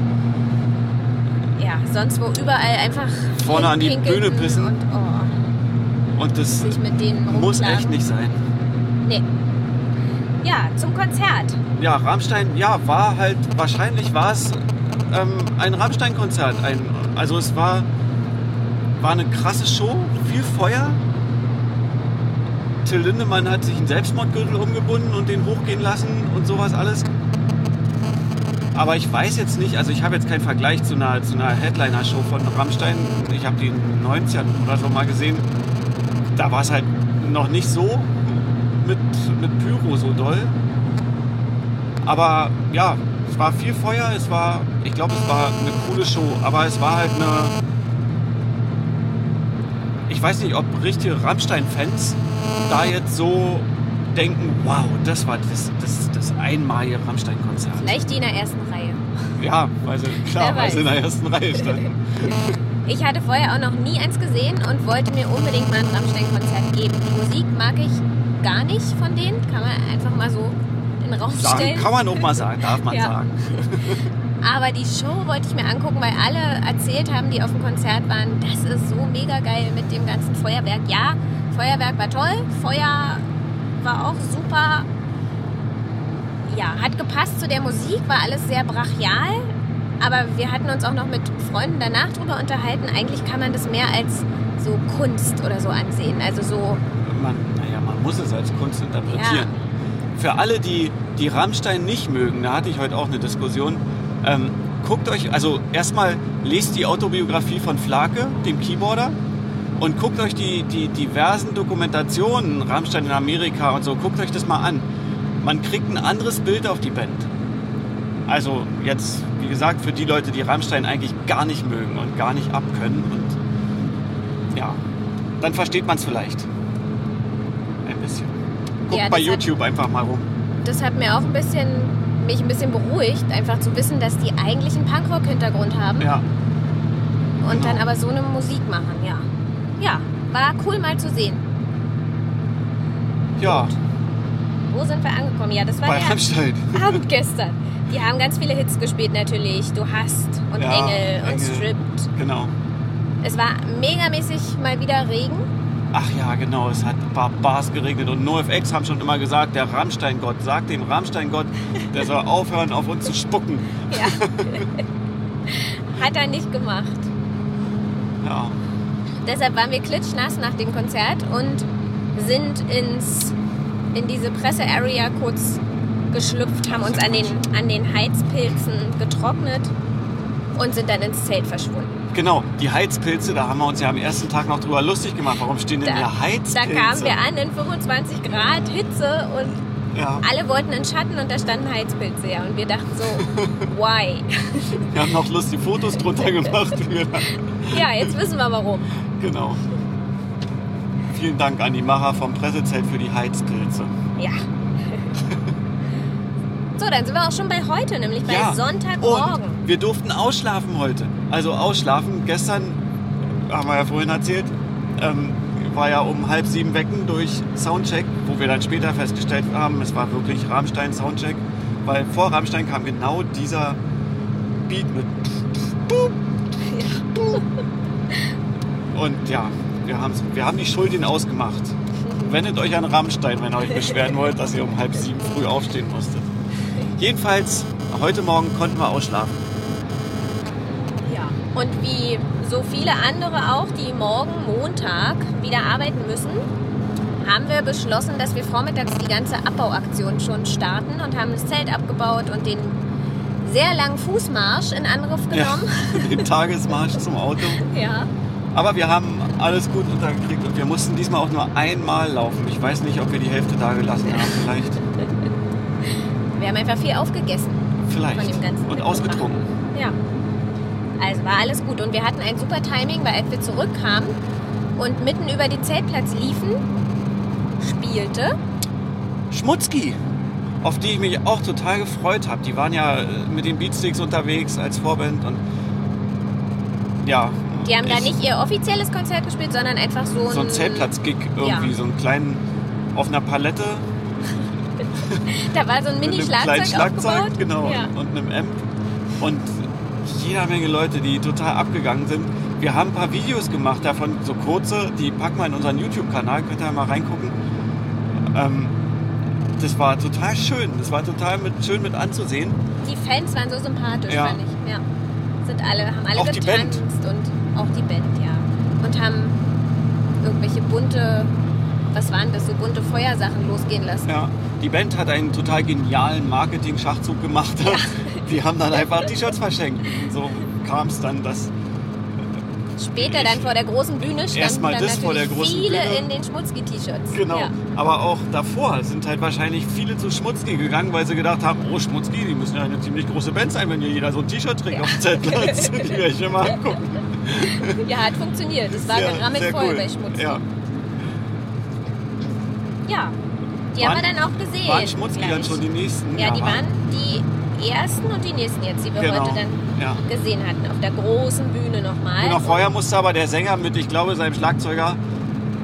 ja, sonst wo überall einfach Vorne an die Bühne pissen. Und, oh, Und das sich mit denen muss echt nicht sein. Nee. Ja, zum Konzert. Ja, Rammstein, ja, war halt, wahrscheinlich war es ähm, ein Rammstein-Konzert. Ein, also es war, war eine krasse Show, viel Feuer. Till Lindemann hat sich einen Selbstmordgürtel umgebunden und den hochgehen lassen und sowas alles. Aber ich weiß jetzt nicht, also ich habe jetzt keinen Vergleich zu einer, zu einer Headliner-Show von Rammstein. Ich habe die in den 90ern oder so mal gesehen. Da war es halt noch nicht so mit, mit Pyro so doll. Aber ja, es war viel Feuer, es war, ich glaube, es war eine coole Show, aber es war halt eine. Ich weiß nicht, ob richtige Rammstein-Fans da jetzt so denken, wow, das war das, das, das einmalige Rammstein-Konzert. Vielleicht die in der ersten Reihe. Ja, weil sie, klar, weil sie in der ersten Reihe standen. Ich hatte vorher auch noch nie eins gesehen und wollte mir unbedingt mal ein Rammstein-Konzert geben. Die Musik mag ich gar nicht von denen. Kann man einfach mal so in den Raum Sagen stellen. kann man auch mal sagen, darf man Ja. sagen. Aber die Show wollte ich mir angucken, weil alle erzählt haben, die auf dem Konzert waren, das ist so mega geil mit dem ganzen Feuerwerk. Ja, Feuerwerk war toll, Feuer war auch super. Ja, hat gepasst zu der Musik, war alles sehr brachial. Aber wir hatten uns auch noch mit Freunden danach drüber unterhalten. Eigentlich kann man das mehr als so Kunst oder so ansehen. Also so, Man, muss es als Kunst interpretieren. Für alle, die, die Rammstein nicht mögen, da hatte ich heute auch eine Diskussion, ähm, guckt euch, also erstmal lest die Autobiografie von Flake, dem Keyboarder, und guckt euch die, die diversen Dokumentationen, Rammstein in Amerika und so, guckt euch das mal an. Man kriegt ein anderes Bild auf die Band. Also jetzt, wie gesagt, für die Leute, die Rammstein eigentlich gar nicht mögen und gar nicht abkönnen und ja, dann versteht man es vielleicht. Guckt Ja, bei das hat- YouTube einfach mal rum. das hat mir auch ein bisschen, mich ein bisschen beruhigt, einfach zu wissen, dass die eigentlich einen Punkrock-Hintergrund haben Ja, und dann genau. aber so eine Musik machen, ja. Ja, war cool mal zu sehen. ja, Wo sind wir angekommen? Ja, das war bei der Rammstein. Abend gestern. Die haben ganz viele Hits gespielt natürlich. Du hast und Ja, Engel und Engel. Stripped. Genau. Es war megamäßig mal wieder Regen. Ach ja, genau, es hat Bars geregnet und NoFX haben schon immer gesagt, der Rammstein-Gott, sagt dem Rammstein-Gott, der soll aufhören, auf uns zu spucken. Ja. Hat er nicht gemacht. Ja, Deshalb waren wir klitschnass nach dem Konzert und sind ins, in diese Presse-Area kurz geschlüpft, haben uns an den, an den Heizpilzen getrocknet und sind dann ins Zelt verschwunden. Genau, die Heizpilze, da haben wir uns ja am ersten Tag noch drüber lustig gemacht. Warum stehen denn Da, hier da Heizpilze? kamen wir an in 25 Grad Hitze und Ja, alle wollten in Schatten und da standen Heizpilze ja. Und wir dachten so, why? wir haben noch lustige Fotos drunter gemacht. da- Ja, jetzt wissen wir warum. genau. Vielen Dank an die Macher vom Pressezelt für die Heizpilze. Ja. Dann sind wir auch schon bei heute, nämlich bei Ja, Sonntagmorgen. Und wir durften ausschlafen heute. Also ausschlafen. Gestern, haben wir ja vorhin erzählt, ähm, war ja um halb sieben wecken durch Soundcheck, wo wir dann später festgestellt haben, es war wirklich Rammstein Soundcheck, weil vor Rammstein kam genau dieser Beat mit und ja, wir, wir haben die Schuld ihnen ausgemacht. Wendet euch an Rammstein, wenn ihr euch beschweren wollt, dass ihr um halb sieben früh aufstehen musstet. Jedenfalls, heute Morgen konnten wir ausschlafen. Ja. Und wie so viele andere auch, die morgen Montag wieder arbeiten müssen, haben wir beschlossen, dass wir vormittags die ganze Abbauaktion schon starten und haben das Zelt abgebaut und den sehr langen Fußmarsch in Angriff Ja, genommen. den Tagesmarsch zum Auto. Ja. Aber wir haben alles gut untergekriegt und wir mussten diesmal auch nur einmal laufen. Ich weiß nicht, ob wir die Hälfte da gelassen haben. Vielleicht. Wir haben einfach viel aufgegessen. Vielleicht. Von dem ganzen und ausgetrunken. Ja. Also war alles gut. Und wir hatten ein super Timing, weil als wir zurückkamen und mitten über den Zeltplatz liefen, spielte Schmutzki, auf die ich mich auch total gefreut habe. Die waren ja äh, mit den Beatsticks unterwegs als Vorband und ja. Die haben da ich- nicht ihr offizielles Konzert gespielt, sondern einfach so ein, so ein Zeltplatz-Gig irgendwie, Ja. so einen kleinen auf einer Palette Da war so ein Mini-Schlagzeug Schlagzeug, genau, Ja. und einem Amp und jeder Menge Leute, die total abgegangen sind. Wir haben ein paar Videos gemacht davon, so kurze, die packen wir in unseren YouTube-Kanal, könnt ihr mal reingucken. Ähm, das war total schön, das war total mit, schön mit anzusehen. Die Fans waren so sympathisch, Ja. fand ich. Ja. Sind alle, haben alle Auch die Band. getanzt und auch die Band, ja. Und haben irgendwelche bunte, was waren das, so bunte Feuersachen losgehen lassen. Ja, die Band hat einen total genialen Marketing-Schachzug gemacht. Die haben dann einfach T-Shirts verschenkt. Und so kam es dann, dass Später dann vor der großen Bühne standen Erstmal dann das vor der großen viele Bühne. in den Schmutzki-T-Shirts. Genau. Ja. Aber auch davor sind halt wahrscheinlich viele zu Schmutzki gegangen, weil sie gedacht haben, oh Schmutzki, die müssen ja eine ziemlich große Band sein, wenn hier jeder so ein T-Shirt trägt Ja. auf dem Zeltplatz. die werde ich mir mal angucken. ja, hat funktioniert. Es war Sehr- gerammelt sehr voll cool. bei Schmutzki. Ja. Ja. Die Waren- haben wir dann auch gesehen. Waren Schmutzki dann schon die nächsten? Ja, die waren die ersten und die nächsten jetzt, die wir Genau. heute dann Ja. gesehen hatten. Auf der großen Bühne nochmal. Genau, vorher musste aber der Sänger mit, ich glaube, seinem Schlagzeuger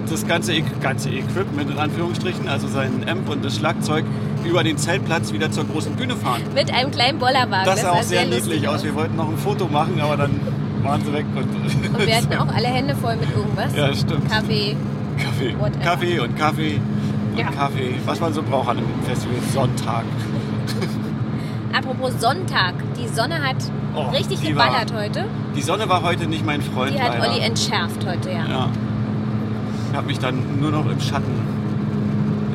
das ganze, E- ganze Equipment in Anführungsstrichen, also sein Amp und das Schlagzeug, über den Zeltplatz wieder zur großen Bühne fahren. Mit einem kleinen Bollerwagen. Das sah auch sehr lustig niedlich aus. Wir wollten noch ein Foto machen, aber dann waren sie weg. Und, Und wir hatten auch alle Hände voll mit irgendwas. Ja, stimmt. Kaffee, Kaffee. Whatever. Kaffee und Kaffee und Ja. Kaffee. Was man so braucht an einem Festival. Sonntag. Apropos Sonntag, die Sonne hat Oh, richtig geballert heute. Die Sonne war heute nicht mein Freund. Die hat leider. Olli entschärft heute, ja. Ja. Ich habe mich dann nur noch im Schatten,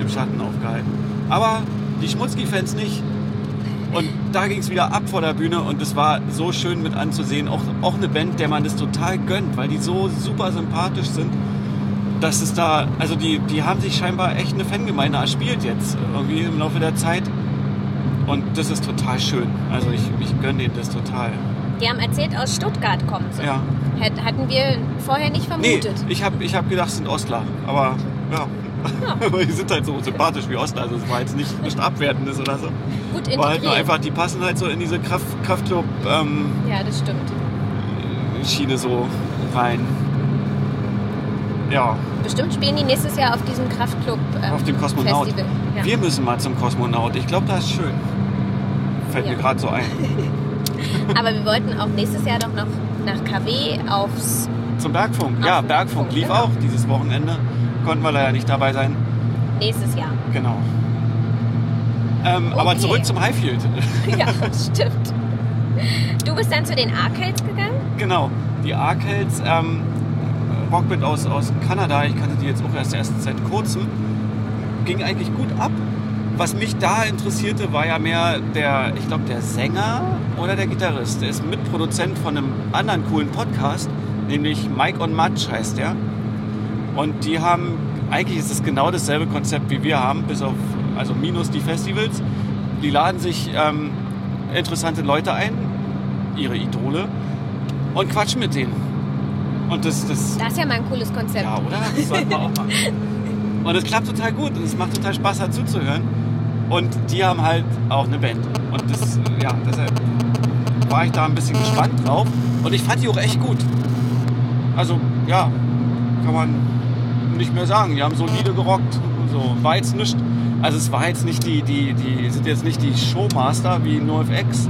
im Schatten aufgehalten. Aber die Schmutzki-Fans nicht. Und da ging es wieder ab vor der Bühne und es war so schön mit anzusehen. Auch, auch eine Band, der man das total gönnt, weil die so super sympathisch sind, dass es da, also die, die haben sich scheinbar echt eine Fangemeinde erspielt jetzt, irgendwie im Laufe der Zeit. Und das ist total schön. Also ich, ich gönne denen das total. Die haben erzählt, aus Stuttgart kommen sie. Ja. Hatten wir vorher nicht Nee, vermutet. ich habe ich hab gedacht, es sind Ostler. Aber ja. Aber die sind halt so sympathisch wie Ostler. Also es war jetzt nicht, nicht abwertendes oder so. Gut War halt nur einfach, die passen halt so in diese Kraft, Kraftclub-Schiene Ja, das stimmt. so rein. Ja, Bestimmt spielen die nächstes Jahr auf diesem Kraftclub ähm, auf dem Kosmonaut. Festival. Ja. Wir müssen mal zum Kosmonaut. Ich glaube, das ist schön. Fällt Ja. mir gerade so ein. Aber wir wollten auch nächstes Jahr doch noch nach KW aufs. Zum Bergfunk. Auf Ja, Bergfunk Bergfunk, lief genau. auch dieses Wochenende. Konnten wir leider nicht dabei sein. Nächstes Jahr. Genau. Ähm, Aber Okay. zurück zum Highfield. ja, stimmt. Du bist dann zu den Arcades gegangen? Genau, die Arcades, ähm, Rockband aus, aus Kanada, ich kannte die jetzt auch erst, erst seit kurzem, ging eigentlich gut ab. Was mich da interessierte, war ja mehr der, ich glaube, der Sänger oder der Gitarrist. Der ist Mitproduzent von einem anderen coolen Podcast, nämlich Mike on Match heißt der. Und die haben, eigentlich ist es genau dasselbe Konzept wie wir haben, bis auf, also minus die Festivals. Die laden sich ähm, interessante Leute ein, ihre Idole, und quatschen mit denen. Und das, das, Das ist ja mal ein cooles Konzept. ja, oder? Das sollten wir auch machen. Und es klappt total gut und es macht total Spaß dazu zu hören. Und die haben halt auch eine Band. Und das, ja, deshalb war ich da ein bisschen gespannt drauf. Und ich fand die auch echt gut. Also, ja, kann man nicht mehr sagen. Die haben solide gerockt. So, war jetzt nicht, also es war jetzt nicht die, die, die sind jetzt nicht die Showmaster wie NoFX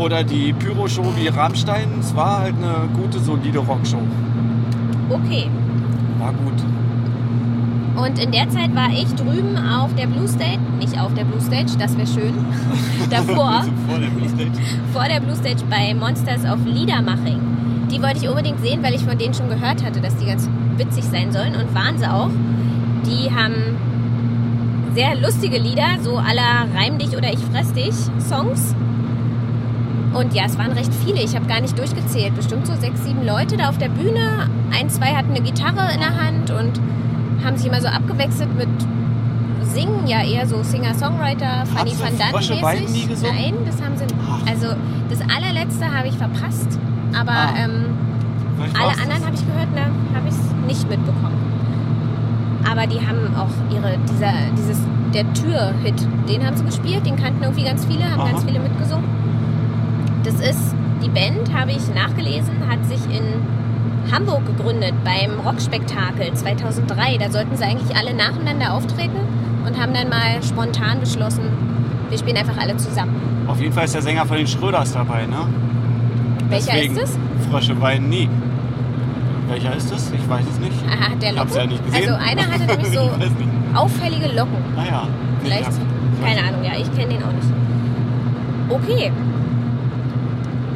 oder die Pyro-Show wie Rammstein. Es war halt eine gute, solide Rockshow. Okay. War gut. Und in der Zeit war ich drüben auf der Blue Stage, nicht auf der Blue Stage, das wäre schön, davor, Vor der Blue Stage. vor der Blue Stage bei Monsters of Liedermaching. Die wollte ich unbedingt sehen, weil ich von denen schon gehört hatte, dass die ganz witzig sein sollen und waren sie auch. Die haben sehr lustige Lieder, so aller Reim dich oder ich fress dich Songs. Und ja, es waren recht viele. Ich habe gar nicht durchgezählt. Bestimmt so sechs, sieben Leute da auf der Bühne. Ein, zwei hatten eine Gitarre in der Hand und haben sich immer so abgewechselt mit Singen. Ja, eher so Singer-Songwriter, Fanny van Dunn Frösche Weiden nie gesungen? Nein, das haben sie. Also das allerletzte habe ich verpasst. Aber Ah. ähm, alle anderen habe ich gehört, ne, habe ich es nicht mitbekommen. Aber die haben auch ihre, dieser, dieses, der Tür-Hit, den haben sie gespielt, den kannten irgendwie ganz viele, haben Aha. ganz viele mitgesungen. Das ist, die Band, habe ich nachgelesen, hat sich in Hamburg gegründet beim Rockspektakel 2003. Da sollten sie eigentlich alle nacheinander auftreten und haben dann mal spontan beschlossen, wir spielen einfach alle zusammen. Auf jeden Fall ist der Sänger von den Schröders dabei, ne? Welcher Deswegen ist es? Frösche weinen nie. Welcher ist es? Ich weiß es nicht. Aha, hat der Ich hab's Locken? ja nicht gesehen. Also einer hatte nämlich so auffällige Locken. Naja. Vielleicht, Ja. keine Ahnung, ja, ich kenne den auch nicht. Okay.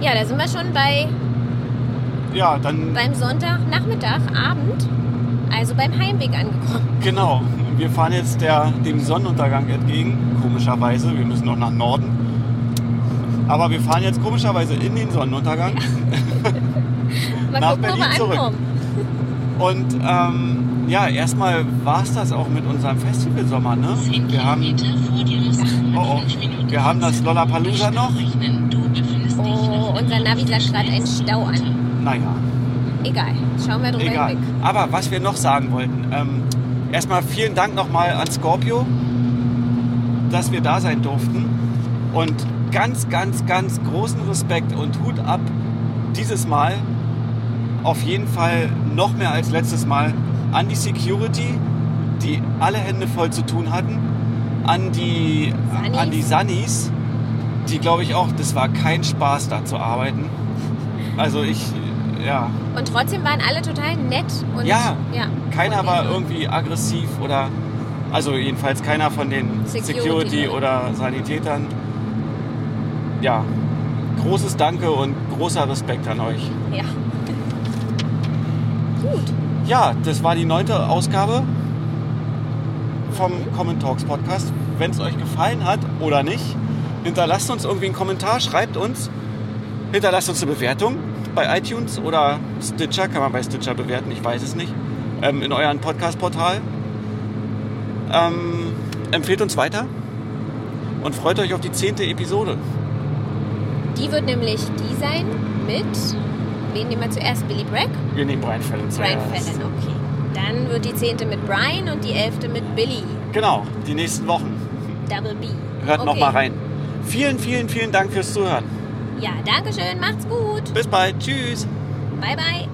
Ja, da sind wir schon bei, Ja, dann beim Sonntagnachmittag, Abend, also beim Heimweg angekommen. genau. Wir fahren jetzt der, dem Sonnenuntergang entgegen, komischerweise. Wir müssen noch nach Norden. Aber wir fahren jetzt komischerweise in den Sonnenuntergang. Mal Nach gucken, Berlin wir zurück. ankommen. Und ähm, ja, erstmal war es das auch mit unserem Festivalsommer. Ne? Wir haben, oh, oh, wir haben das Lollapalooza noch. Unser Navi gerade einen Stau an. Naja, Egal, schauen wir drüber egal. hinweg. Aber was wir noch sagen wollten, ähm, erstmal vielen Dank nochmal an Scorpio, dass wir da sein durften. Und ganz, ganz, ganz großen Respekt und Hut ab dieses Mal, auf jeden Fall noch mehr als letztes Mal, an die Security, die alle Hände voll zu tun hatten, an die, Sunnies. an die Sunnies, die glaube ich auch, das war kein Spaß da zu arbeiten. Also ich, ja, Und trotzdem waren alle total nett. Und, Ja. ja keiner Und war irgendwie aggressiv oder, also jedenfalls keiner von den Security. Security, oder Sanitätern. Ja, großes Danke und großer Respekt an euch. Ja. Gut. Ja, das war die neunte Ausgabe vom Common Talks Podcast. Wenn es euch gefallen hat oder nicht, hinterlasst uns irgendwie einen Kommentar, schreibt uns, hinterlasst uns eine Bewertung bei iTunes oder Stitcher, kann man bei Stitcher bewerten, ich weiß es nicht, ähm, in euren Podcast-Portal. Ähm, empfehlt uns weiter und freut euch auf die zehnte Episode. Die wird nämlich die sein mit. Wen nehmen wir zuerst? Billy Bragg? Wir nehmen Brian Fallon Brian zuerst. Fallon, okay. Dann wird die zehnte mit Brian und die elfte mit Billy. Genau, die nächsten Wochen. Double B. Hört Okay. mal rein. Vielen, vielen, vielen Dank fürs Zuhören. Ja, danke schön. Macht's gut. Bis bald. Tschüss. Bye, bye.